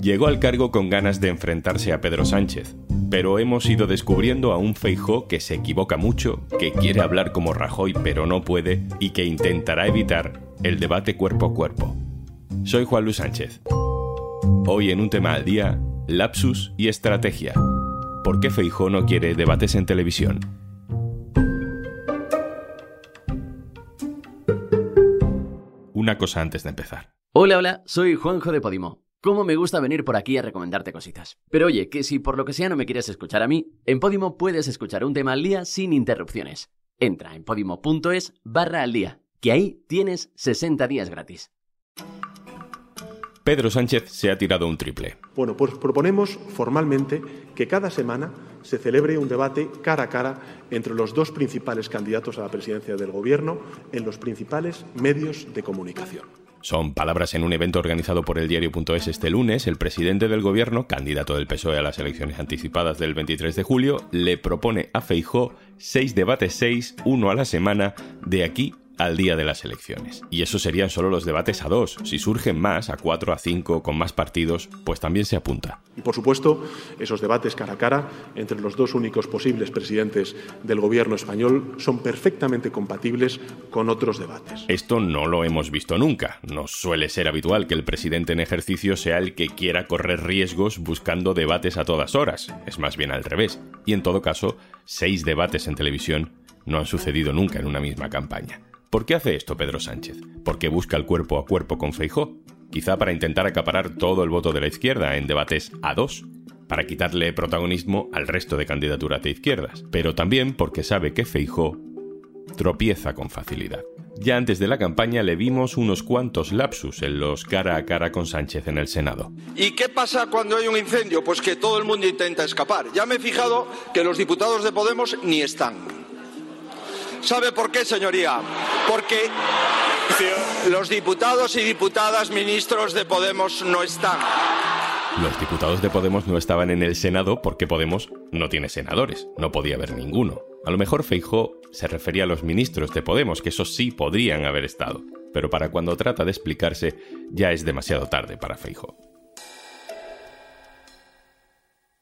Llegó al cargo con ganas de enfrentarse a Pedro Sánchez, pero hemos ido descubriendo a un Feijó que se equivoca mucho, que quiere hablar como Rajoy pero no puede y que intentará evitar el debate cuerpo a cuerpo. Soy Juan Luis Sánchez. Hoy en un tema al día, lapsus y estrategia. ¿Por qué Feijó no quiere debates en televisión? Una cosa antes de empezar. Hola, hola, soy Juanjo de Podimo. Cómo me gusta venir por aquí a recomendarte cositas. Pero oye, que si por lo que sea no me quieres escuchar a mí, en Podimo puedes escuchar un tema al día sin interrupciones. Entra en podimo.es barra al día, que ahí tienes 60 días gratis. Pedro Sánchez se ha tirado un triple. Bueno, pues proponemos formalmente que cada semana se celebre un debate cara a cara entre los dos principales candidatos a la presidencia del Gobierno en los principales medios de comunicación. Son palabras en un evento organizado por el diario.es este lunes. El presidente del gobierno, candidato del PSOE a las elecciones anticipadas del 23 de julio, le propone a Feijó seis debates, seis, uno a la semana, de aquí al día de las elecciones. Y eso serían solo los debates a dos. Si surgen más, a cuatro, a cinco, con más partidos, pues también se apunta. Y por supuesto, esos debates cara a cara entre los dos únicos posibles presidentes del gobierno español son perfectamente compatibles con otros debates. Esto no lo hemos visto nunca. No suele ser habitual que el presidente en ejercicio sea el que quiera correr riesgos buscando debates a todas horas. Es más bien al revés. Y en todo caso, seis debates en televisión no han sucedido nunca en una misma campaña. ¿Por qué hace esto Pedro Sánchez? ¿Por qué busca el cuerpo a cuerpo con Feijó? Quizá para intentar acaparar todo el voto de la izquierda en debates a dos, para quitarle protagonismo al resto de candidaturas de izquierdas, pero también porque sabe que Feijó tropieza con facilidad. Ya antes de la campaña le vimos unos cuantos lapsus en los cara a cara con Sánchez en el Senado. ¿Y qué pasa cuando hay un incendio? Pues que todo el mundo intenta escapar. Ya me he fijado que los diputados de Podemos ni están. ¿Sabe por qué, señoría? Porque los diputados y diputadas ministros de Podemos no están. Los diputados de Podemos no estaban en el Senado porque Podemos no tiene senadores, no podía haber ninguno. A lo mejor Feijó se refería a los ministros de Podemos, que esos sí podrían haber estado, pero para cuando trata de explicarse ya es demasiado tarde para Feijó.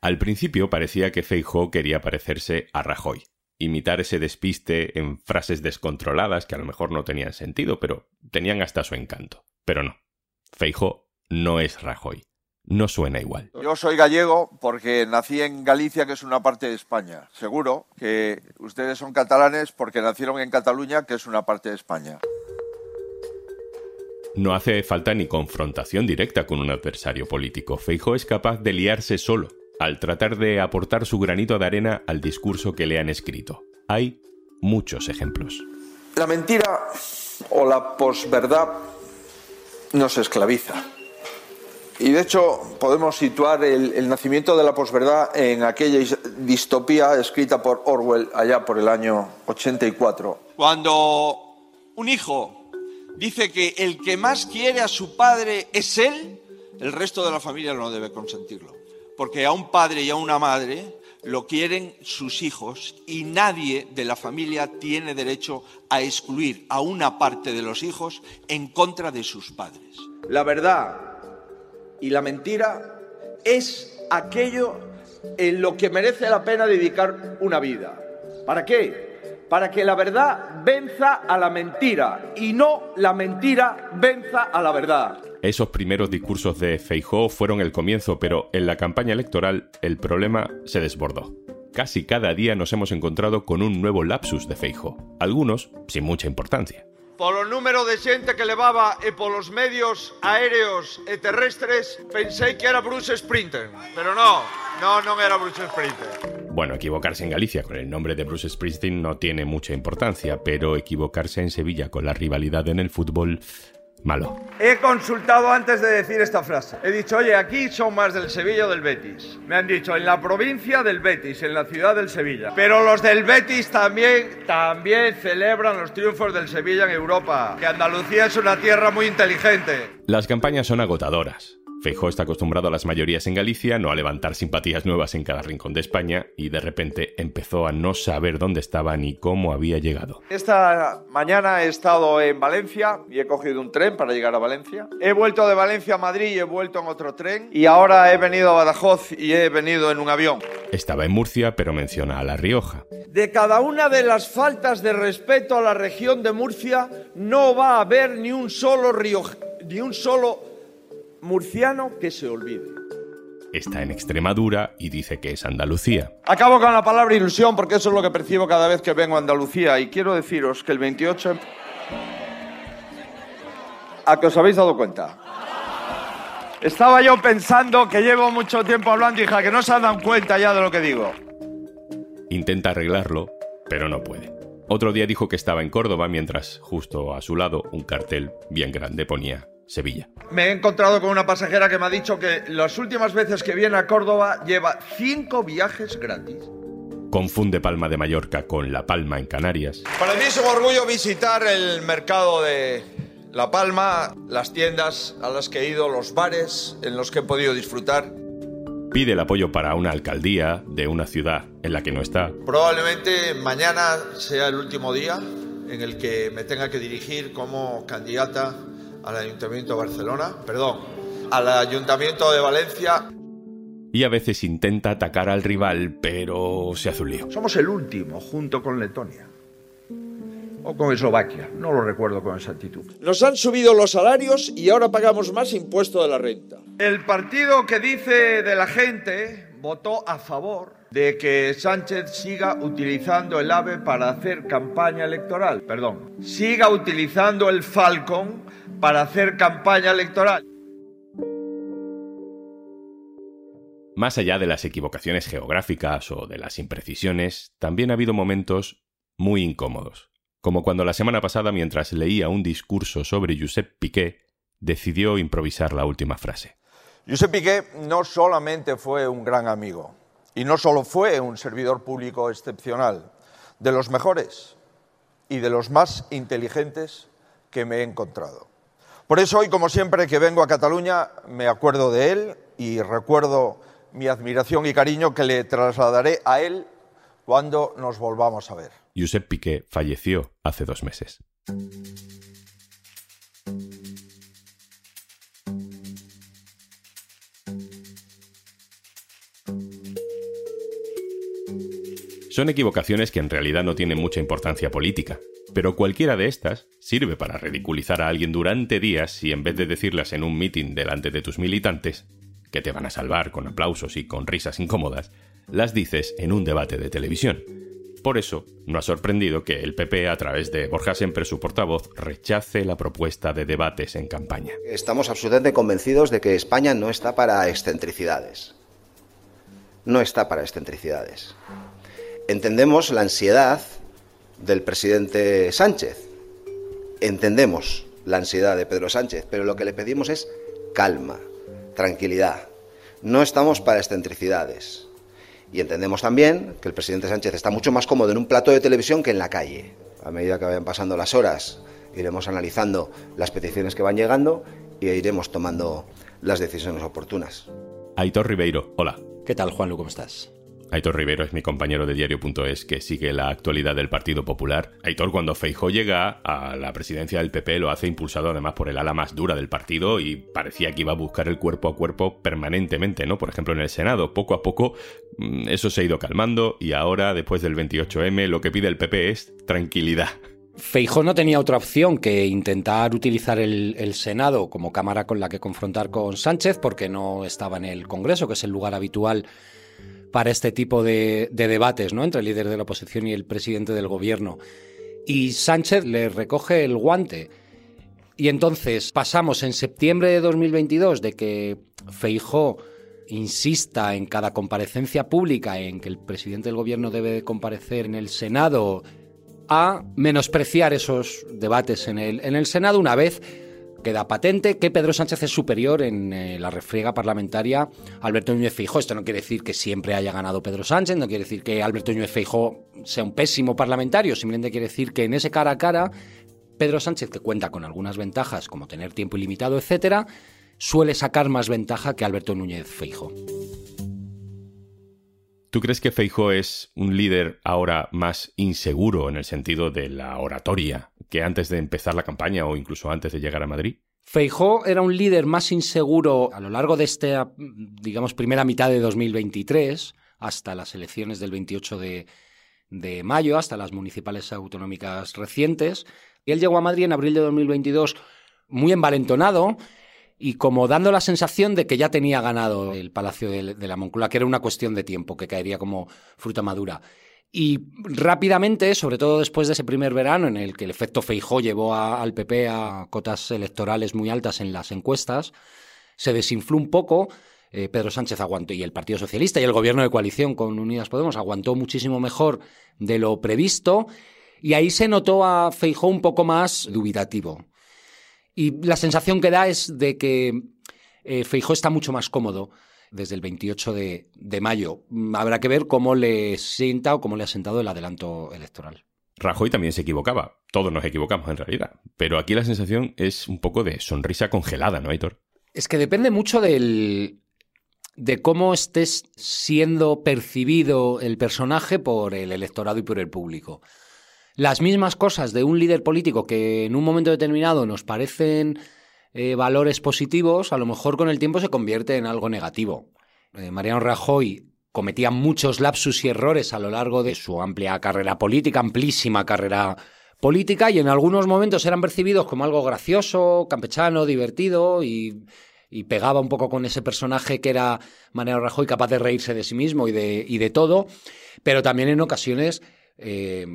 Al principio parecía que Feijó quería parecerse a Rajoy, imitar ese despiste en frases descontroladas que a lo mejor no tenían sentido, pero tenían hasta su encanto. Pero no. Feijo no es Rajoy. No suena igual. Yo soy gallego porque nací en Galicia, que es una parte de España. Seguro que ustedes son catalanes porque nacieron en Cataluña, que es una parte de España. No hace falta ni confrontación directa con un adversario político. Feijo es capaz de liarse solo al tratar de aportar su granito de arena al discurso que le han escrito. Hay muchos ejemplos. La mentira o la posverdad nos esclaviza. Y de hecho podemos situar el, nacimiento de la posverdad en aquella distopía escrita por Orwell allá por el año 84. Cuando un hijo dice que el que más quiere a su padre es él, el resto de la familia no debe consentirlo porque a un padre y a una madre lo quieren sus hijos y nadie de la familia tiene derecho a excluir a una parte de los hijos en contra de sus padres. La verdad y la mentira es aquello en lo que merece la pena dedicar una vida. ¿Para qué? Para que la verdad venza a la mentira y no la mentira venza a la verdad. Esos primeros discursos de Feijóo fueron el comienzo, pero en la campaña electoral el problema se desbordó. Casi cada día nos hemos encontrado con un nuevo lapsus de Feijóo, algunos sin mucha importancia. Por el número de gente que levaba y por los medios aéreos y terrestres, pensé que era Bruce Sprinter, pero no, no, no era Bruce Sprinter. Bueno, equivocarse en Galicia con el nombre de Bruce Springsteen no tiene mucha importancia, pero equivocarse en Sevilla con la rivalidad en el fútbol malo. He consultado antes de decir esta frase. He dicho, oye, aquí son más del Sevilla o del Betis. Me han dicho, en la provincia del Betis, en la ciudad del Sevilla. Pero los del Betis también, también celebran los triunfos del Sevilla en Europa. Que Andalucía es una tierra muy inteligente. Las campañas son agotadoras. Feijó está acostumbrado a las mayorías en Galicia, no a levantar simpatías nuevas en cada rincón de España y de repente empezó a no saber dónde estaba ni cómo había llegado. Esta mañana he estado en Valencia y he cogido un tren para llegar a Valencia. He vuelto de Valencia a Madrid y he vuelto en otro tren. Y ahora he venido a Badajoz y he venido en un avión. Estaba en Murcia, pero menciona a La Rioja. De cada una de las faltas de respeto a la región de Murcia no va a haber ni un solo río, ni un solo murciano que se olvide. Está en Extremadura y dice que es Andalucía. Acabo con la palabra ilusión porque eso es lo que percibo cada vez que vengo a Andalucía y quiero deciros que el 28... ¿A que os habéis dado cuenta? Estaba yo pensando que llevo mucho tiempo hablando, hija, que no se han dado cuenta ya de lo que digo. Intenta arreglarlo, pero no puede. Otro día dijo que estaba en Córdoba mientras justo a su lado un cartel bien grande ponía Sevilla. Me he encontrado con una pasajera que me ha dicho que las últimas veces que viene a Córdoba lleva cinco viajes gratis. Confunde Palma de Mallorca con La Palma en Canarias. Para mí es un orgullo visitar el mercado de La Palma, las tiendas a las que he ido, los bares en los que he podido disfrutar. Pide el apoyo para una alcaldía de una ciudad en la que no está. Probablemente mañana sea el último día en el que me tenga que dirigir como candidata al Ayuntamiento de Barcelona, perdón, al Ayuntamiento de Valencia. Y a veces intenta atacar al rival, pero se hace un lío. Somos el último, junto con Letonia. O con Eslovaquia, no lo recuerdo con exactitud. Nos han subido los salarios y ahora pagamos más impuesto de la renta. El partido que dice de la gente votó a favor de que Sánchez siga utilizando el AVE para hacer campaña electoral. Perdón, siga utilizando el Falcon para hacer campaña electoral. Más allá de las equivocaciones geográficas o de las imprecisiones, también ha habido momentos muy incómodos, como cuando la semana pasada mientras leía un discurso sobre Josep Piqué, decidió improvisar la última frase. Josep Piqué no solamente fue un gran amigo, y no solo fue un servidor público excepcional, de los mejores y de los más inteligentes que me he encontrado. Por eso hoy, como siempre que vengo a Cataluña, me acuerdo de él y recuerdo mi admiración y cariño que le trasladaré a él cuando nos volvamos a ver. Josep Piqué falleció hace dos meses. Son equivocaciones que en realidad no tienen mucha importancia política, pero cualquiera de estas sirve para ridiculizar a alguien durante días y en vez de decirlas en un mitin delante de tus militantes, que te van a salvar con aplausos y con risas incómodas, las dices en un debate de televisión. Por eso, no ha sorprendido que el PP, a través de Borja Semper, su portavoz, rechace la propuesta de debates en campaña. Estamos absolutamente convencidos de que España no está para excentricidades. No está para excentricidades entendemos la ansiedad del presidente Sánchez. Entendemos la ansiedad de Pedro Sánchez, pero lo que le pedimos es calma, tranquilidad. No estamos para excentricidades. Y entendemos también que el presidente Sánchez está mucho más cómodo en un plato de televisión que en la calle. A medida que vayan pasando las horas, iremos analizando las peticiones que van llegando y iremos tomando las decisiones oportunas. Aitor Ribeiro, hola. ¿Qué tal, Juanlu? ¿Cómo estás? Aitor Rivero es mi compañero de diario.es que sigue la actualidad del Partido Popular. Aitor, cuando Feijó llega a la presidencia del PP, lo hace impulsado además por el ala más dura del partido y parecía que iba a buscar el cuerpo a cuerpo permanentemente, ¿no? Por ejemplo, en el Senado. Poco a poco mm, eso se ha ido calmando y ahora, después del 28M, lo que pide el PP es tranquilidad. Feijó no tenía otra opción que intentar utilizar el, el, Senado como cámara con la que confrontar con Sánchez, porque no estaba en el Congreso, que es el lugar habitual para este tipo de, debates ¿no? entre el líder de la oposición y el presidente del gobierno. Y Sánchez le recoge el guante. Y entonces pasamos en septiembre de 2022 de que Feijó insista en cada comparecencia pública en que el presidente del gobierno debe comparecer en el Senado a menospreciar esos debates en el, en el Senado una vez Queda patente que Pedro Sánchez es superior en eh, la refriega parlamentaria a Alberto Núñez Feijóo. Esto no quiere decir que siempre haya ganado Pedro Sánchez, no quiere decir que Alberto Núñez Feijóo sea un pésimo parlamentario, simplemente quiere decir que en ese cara a cara Pedro Sánchez, que cuenta con algunas ventajas como tener tiempo ilimitado, etcétera, suele sacar más ventaja que Alberto Núñez Feijo. ¿Tú crees que Feijo es un líder ahora más inseguro en el sentido de la oratoria que antes de empezar la campaña o incluso antes de llegar a Madrid? Feijó era un líder más inseguro a lo largo de esta, digamos, primera mitad de 2023, hasta las elecciones del 28 de, de mayo, hasta las municipales autonómicas recientes. Y él llegó a Madrid en abril de 2022 muy envalentonado, y como dando la sensación de que ya tenía ganado el Palacio de, la Moncloa, que era una cuestión de tiempo, que caería como fruta madura. Y rápidamente, sobre todo después de ese primer verano en el que el efecto Feijó llevó al PP a cotas electorales muy altas en las encuestas, se desinfló un poco. Eh, Pedro Sánchez aguantó y el Partido Socialista y el gobierno de coalición con Unidas Podemos aguantó muchísimo mejor de lo previsto y ahí se notó a Feijó un poco más dubitativo. Y la sensación que da es de que eh, Feijó está mucho más cómodo desde el 28 de, mayo. Habrá que ver cómo le sienta o cómo le ha sentado el adelanto electoral. Rajoy también se equivocaba. Todos nos equivocamos en realidad. Pero aquí la sensación es un poco de sonrisa congelada, ¿no, Aitor? Es que depende mucho del, de cómo estés siendo percibido el personaje por el electorado y por el público las mismas cosas de un líder político que en un momento determinado nos parecen eh, valores positivos, a lo mejor con el tiempo se convierte en algo negativo. Eh, Mariano Rajoy cometía muchos lapsus y errores a lo largo de su amplia carrera política, amplísima carrera política, y en algunos momentos eran percibidos como algo gracioso, campechano, divertido y, pegaba un poco con ese personaje que era Mariano Rajoy, capaz de reírse de sí mismo y de, y de todo, pero también en ocasiones eh,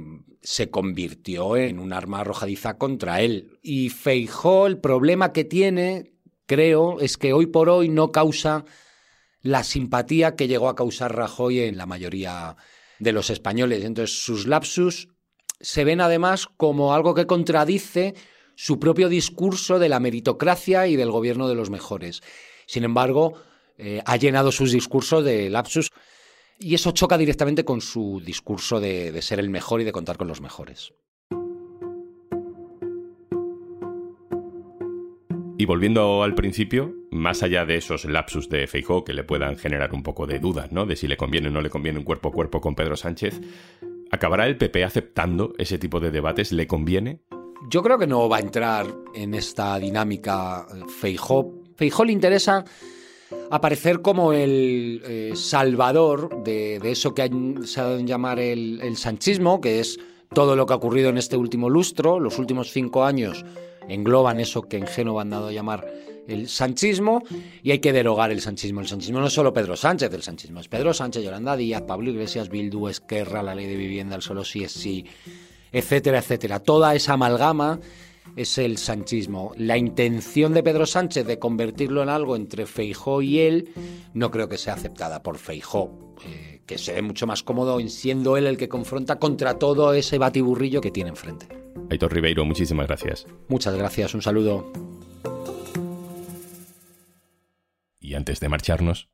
se convirtió en un arma arrojadiza contra él. Y Feijó, el problema que tiene, creo, es que hoy por hoy no causa la simpatía que llegó a causar Rajoy en la mayoría de los españoles. Entonces, sus lapsus se ven además como algo que contradice su propio discurso de la meritocracia y del gobierno de los mejores. Sin embargo, eh, ha llenado sus discursos de lapsus y eso choca directamente con su discurso de, ser el mejor y de contar con los mejores. Y volviendo al principio, más allá de esos lapsus de Feijóo que le puedan generar un poco de dudas, ¿no? De si le conviene o no le conviene un cuerpo a cuerpo con Pedro Sánchez, ¿acabará el PP aceptando ese tipo de debates? ¿Le conviene? Yo creo que no va a entrar en esta dinámica Feijóo. Feijóo le interesa aparecer como el eh, salvador de, eso que se ha dado en llamar el, el sanchismo, que es todo lo que ha ocurrido en este último lustro, los últimos cinco años engloban eso que en Génova han dado a llamar el sanchismo y hay que derogar el sanchismo. El sanchismo no es solo Pedro Sánchez, el sanchismo es Pedro Sánchez, Yolanda Díaz, Pablo Iglesias, Bildu, Esquerra, la ley de vivienda, el solo sí es sí, etcétera, etcétera. Toda esa amalgama es el sanchismo. La intención de Pedro Sánchez de convertirlo en algo entre Feijó y él no creo que sea aceptada por Feijó, eh, que se ve mucho más cómodo en siendo él el que confronta contra todo ese batiburrillo que tiene enfrente. Aitor Ribeiro, muchísimas gracias. Muchas gracias, un saludo. Y antes de marcharnos,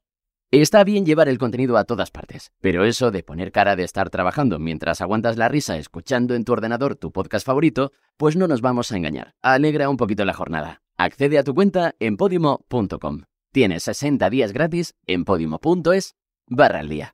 Está bien llevar el contenido a todas partes, pero eso de poner cara de estar trabajando mientras aguantas la risa escuchando en tu ordenador tu podcast favorito, pues no nos vamos a engañar. Alegra un poquito la jornada. Accede a tu cuenta en podimo.com. Tienes 60 días gratis en podimo.es barra al día.